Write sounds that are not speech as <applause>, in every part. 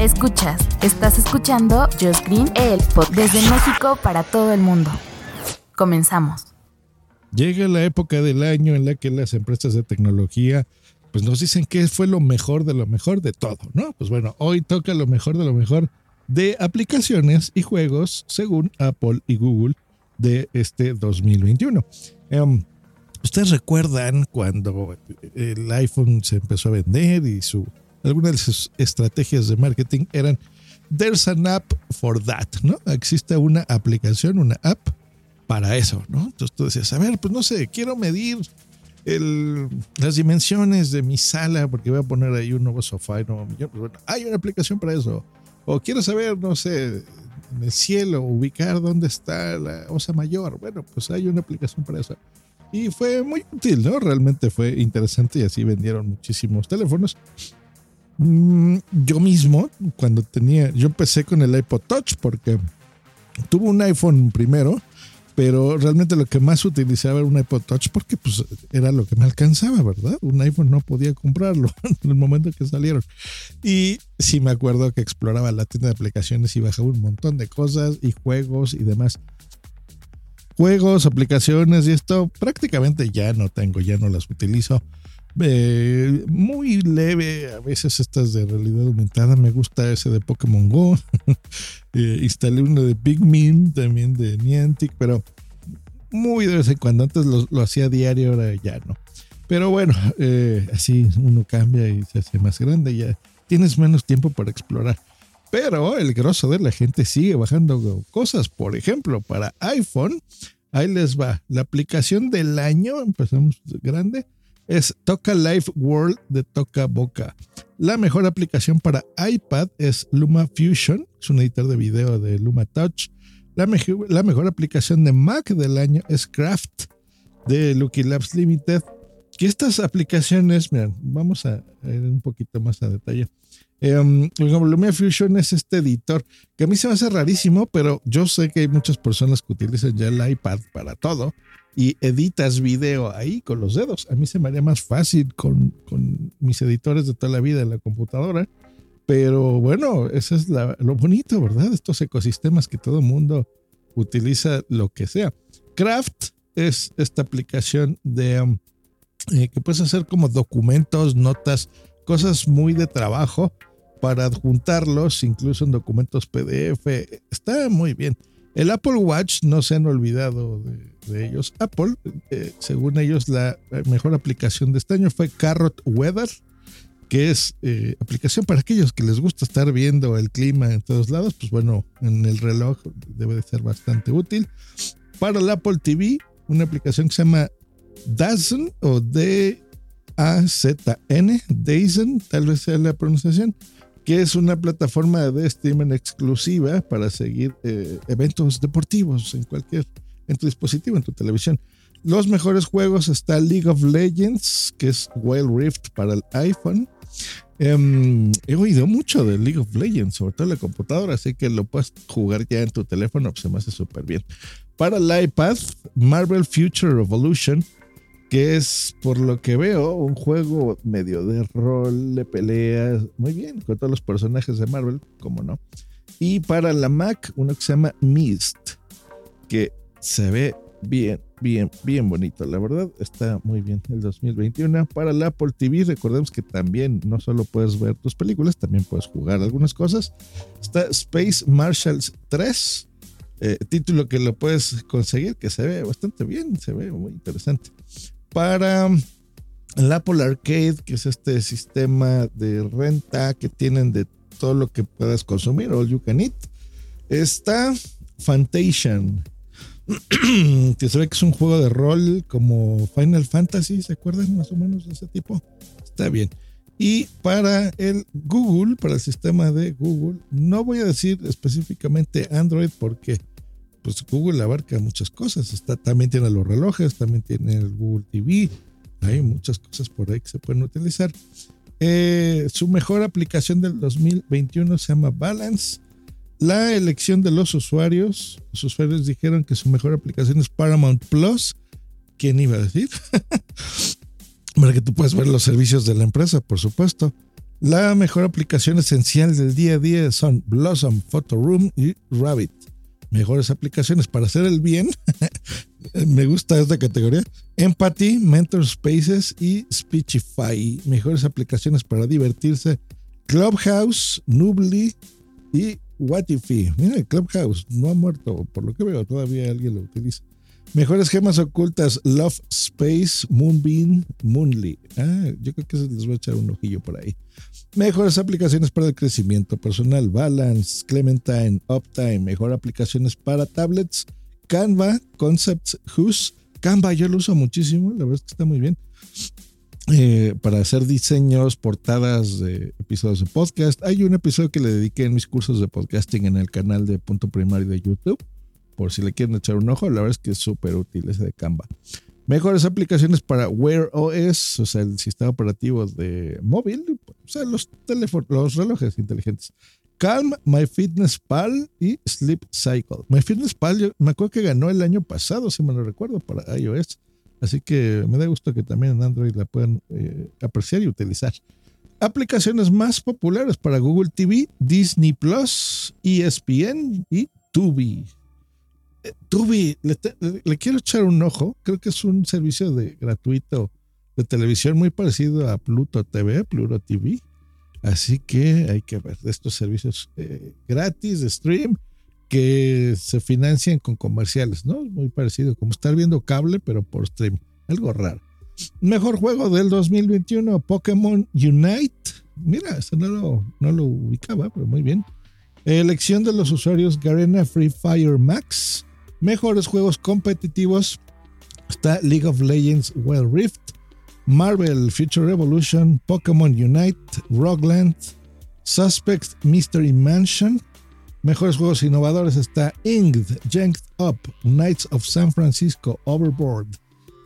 Escuchas, estás escuchando Just Green, el pod desde México para todo el mundo. Comenzamos. Llega la época del año en la que las empresas de tecnología pues nos dicen que fue lo mejor de lo mejor de todo, ¿no? Pues bueno, hoy toca lo mejor de lo mejor de aplicaciones y juegos según Apple y Google de este 2021. Em, Ustedes recuerdan cuando el iPhone se empezó a vender y su algunas de sus estrategias de marketing eran There's an app for that, ¿no? Existe una aplicación, una app para eso, ¿no? Entonces tú decías, a ver, pues no sé, quiero medir el, las dimensiones de mi sala porque voy a poner ahí un nuevo sofá y nuevo millón. Pues bueno, hay una aplicación para eso. O quiero saber, no sé, en el cielo, ubicar dónde está la osa mayor. Bueno, pues hay una aplicación para eso. Y fue muy útil, ¿no? Realmente fue interesante y así vendieron muchísimos teléfonos. Mm, Yo mismo, cuando tenía, yo empecé con el iPod Touch porque tuve un iPhone primero, pero realmente lo que más utilizaba era un iPod Touch porque pues era lo que me alcanzaba, ¿verdad? Un iPhone no podía comprarlo <laughs> en el momento que salieron. Y sí me acuerdo que exploraba la tienda de aplicaciones y bajaba un montón de cosas y juegos y demás. Juegos, aplicaciones y esto prácticamente ya no tengo, ya no las utilizo. Eh, muy leve, a veces estas de realidad aumentada, me gusta ese de Pokémon Go. <laughs> Eh, instalé uno de Pikmin, también de Niantic, pero muy de vez en cuando. Antes lo, lo hacía diario, ahora ya no. Pero bueno, eh, así uno cambia y se hace más grande, ya tienes menos tiempo para explorar. Pero el grosso de la gente sigue bajando cosas. Por ejemplo, para iPhone, ahí les va. La aplicación del año, empezamos grande, es Toca Life World de Toca Boca. La mejor aplicación para iPad es Luma Fusion, es un editor de video de Luma Touch. La, mejor, la mejor aplicación de Mac del año es Craft de Lucky Labs Limited. Que estas aplicaciones, miren, vamos a ir un poquito más a detalle. Um, Lumia Fusion es este editor que a mí se me hace rarísimo, pero yo sé que hay muchas personas que utilizan ya el iPad para todo y editas video ahí con los dedos. A mí se me haría más fácil con, con mis editores de toda la vida en la computadora. Pero bueno, eso es lo bonito, ¿verdad? Estos ecosistemas que todo mundo utiliza lo que sea. Craft es esta aplicación de um, eh, que puedes hacer como documentos, notas, cosas muy de trabajo para adjuntarlos, incluso en documentos PDF. Está muy bien. El Apple Watch no se han olvidado de, ellos. Apple, eh, según ellos, la mejor aplicación de este año fue Carrot Weather, que es eh, aplicación para aquellos que les gusta estar viendo el clima en todos lados. Pues bueno, en el reloj debe de ser bastante útil. Para el Apple TV, una aplicación que se llama Dazen o D-A-Z-N, Dazen, tal vez sea la pronunciación que es una plataforma de streaming exclusiva para seguir eh, eventos deportivos en cualquier, en tu dispositivo, en tu televisión. Los mejores juegos está League of Legends, que es Wild Rift para el iPhone. Um, he oído mucho de League of Legends, sobre todo en la computadora, así que lo puedes jugar ya en tu teléfono, pues se me hace súper bien. Para el iPad, Marvel Future Revolution, que es, por lo que veo, un juego medio de rol, de peleas, muy bien, con todos los personajes de Marvel, como no. Y para la Mac, uno que se llama Mist, que se ve bien, bien, bien bonito. La verdad, está muy bien el 2021. Para la Apple TV, recordemos que también no solo puedes ver tus películas, también puedes jugar algunas cosas. Está Space Marshals 3, eh, título que lo puedes conseguir, que se ve bastante bien, se ve muy interesante para el Apple Arcade, que es este sistema de renta que tienen de todo lo que puedas consumir, all you can eat. Está Fantation, <clears throat> que se ve que es un juego de rol como Final Fantasy, ¿se acuerdan más o menos de ese tipo? Está bien. Y para el Google, para el sistema de Google, no voy a decir específicamente Android porque pues Google abarca muchas cosas. Está, también tiene los relojes, también tiene el Google TV. Hay muchas cosas por ahí que se pueden utilizar. Eh, su mejor aplicación del 2021 se llama Balance. La elección de los usuarios, los usuarios dijeron que su mejor aplicación es Paramount Plus. ¿Quién iba a decir? <laughs> Para que tú puedas ver los servicios de la empresa, por supuesto. La mejor aplicación esencial del día a día son Blossom, Photo Room y Rabbit. Mejores aplicaciones para hacer el bien. <laughs> Me gusta esta categoría. Empathy, Mentor Spaces y Speechify. Mejores aplicaciones para divertirse. Clubhouse, Nubly y Watify. Mira, Clubhouse no ha muerto. Por lo que veo, todavía alguien lo utiliza. Mejores gemas ocultas: Love Space, Moonbeam, Moonly. Ah, yo creo que les voy a echar un ojillo por ahí. Mejores aplicaciones para el crecimiento personal: Balance, Clementine, Uptime. Mejor aplicaciones para tablets: Canva, Concepts, Who's. Canva yo lo uso muchísimo, la verdad es que está muy bien. Eh, para hacer diseños, portadas de episodios de podcast. Hay un episodio que le dediqué en mis cursos de podcasting en el canal de Punto Primario de YouTube por si le quieren echar un ojo, la verdad es que es súper útil ese de Canva. Mejores aplicaciones para Wear OS, o sea, el sistema operativo de móvil, o sea, los los relojes inteligentes. Calm, MyFitnessPal y Sleep Cycle. MyFitnessPal, me acuerdo que ganó el año pasado, si me lo recuerdo, para iOS. Así que me da gusto que también en Android la puedan eh, apreciar y utilizar. Aplicaciones más populares para Google TV, Disney Plus, ESPN y Tubi. Tubi, le, quiero echar un ojo. Creo que es un servicio de gratuito de televisión muy parecido a Pluto TV, Pluto TV. Así que hay que ver estos servicios eh, gratis de stream que se financian con comerciales, ¿no? Muy parecido, como estar viendo cable, pero por stream. Algo raro. Mejor juego del 2021, Pokémon Unite. Mira, eso no lo, no lo ubicaba, pero muy bien. Elección de los usuarios Garena Free Fire Max. Mejores juegos competitivos está League of Legends Wild Rift, Marvel Future Revolution, Pokémon Unite, Rockland, Suspect Mystery Mansion. Mejores juegos innovadores está Inged, Janked Up, Knights of San Francisco, Overboard,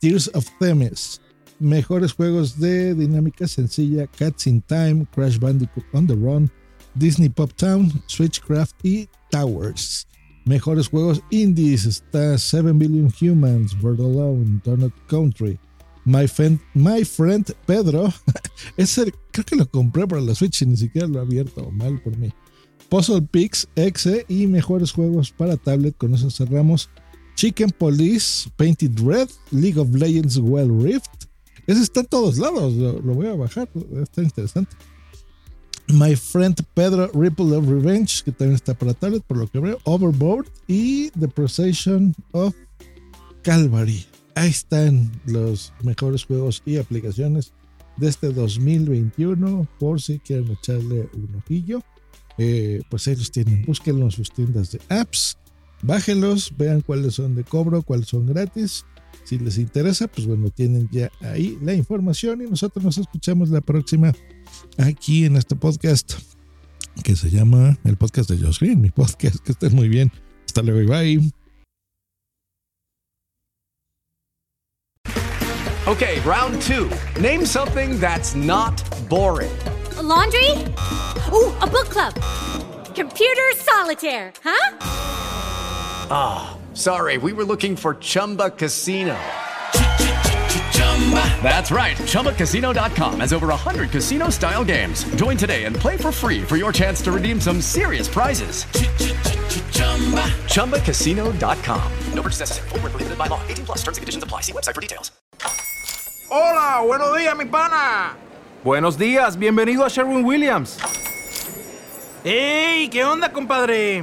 Tears of Themis. Mejores juegos de dinámica sencilla, Cats in Time, Crash Bandicoot on the Run, Disney Pop Town, Switchcraft y Towers. Mejores juegos indies está 7 Billion Humans, Bird Alone, Donut Country, My Friend, My Friend Pedro. <laughs> Ese creo que lo compré para la Switch y ni siquiera lo he abierto. Mal por mí. Puzzle Pix, Exe y mejores juegos para tablet. Con eso cerramos. Chicken Police, Painted Red, League of Legends Well Rift. Ese está en todos lados. Lo voy a bajar. Está interesante. My Friend Pedro Ripple of Revenge, que también está para tablet, por lo que veo, Overboard y The Procession of Calvary. Ahí están los mejores juegos y aplicaciones de este 2021, por si quieren echarle un ojillo. Eh, pues ellos tienen, búsquenlos en sus tiendas de apps, bájenlos, vean cuáles son de cobro, cuáles son gratis. Si les interesa, pues bueno, tienen ya ahí la información y nosotros nos escuchamos la próxima aquí en este podcast que se llama el podcast de Josh Green, mi podcast. Que estén muy bien. Hasta luego y bye. Okay, round two. Name something that's not boring. A laundry? Ooh, a book club. Computer solitaire, huh? Ah, oh, sorry. We were looking for Chumba Casino. That's right. ChumbaCasino.com has over 100 casino style games. Join today and play for free for your chance to redeem some serious prizes. ChumbaCasino.com. No purchase necessary. Full prohibited by law. 18 plus terms and conditions apply. See website for details. Hola, buenos días, mi pana. Buenos días, bienvenido a Sherwin Williams. ¡Ey! ¿Qué onda, compadre?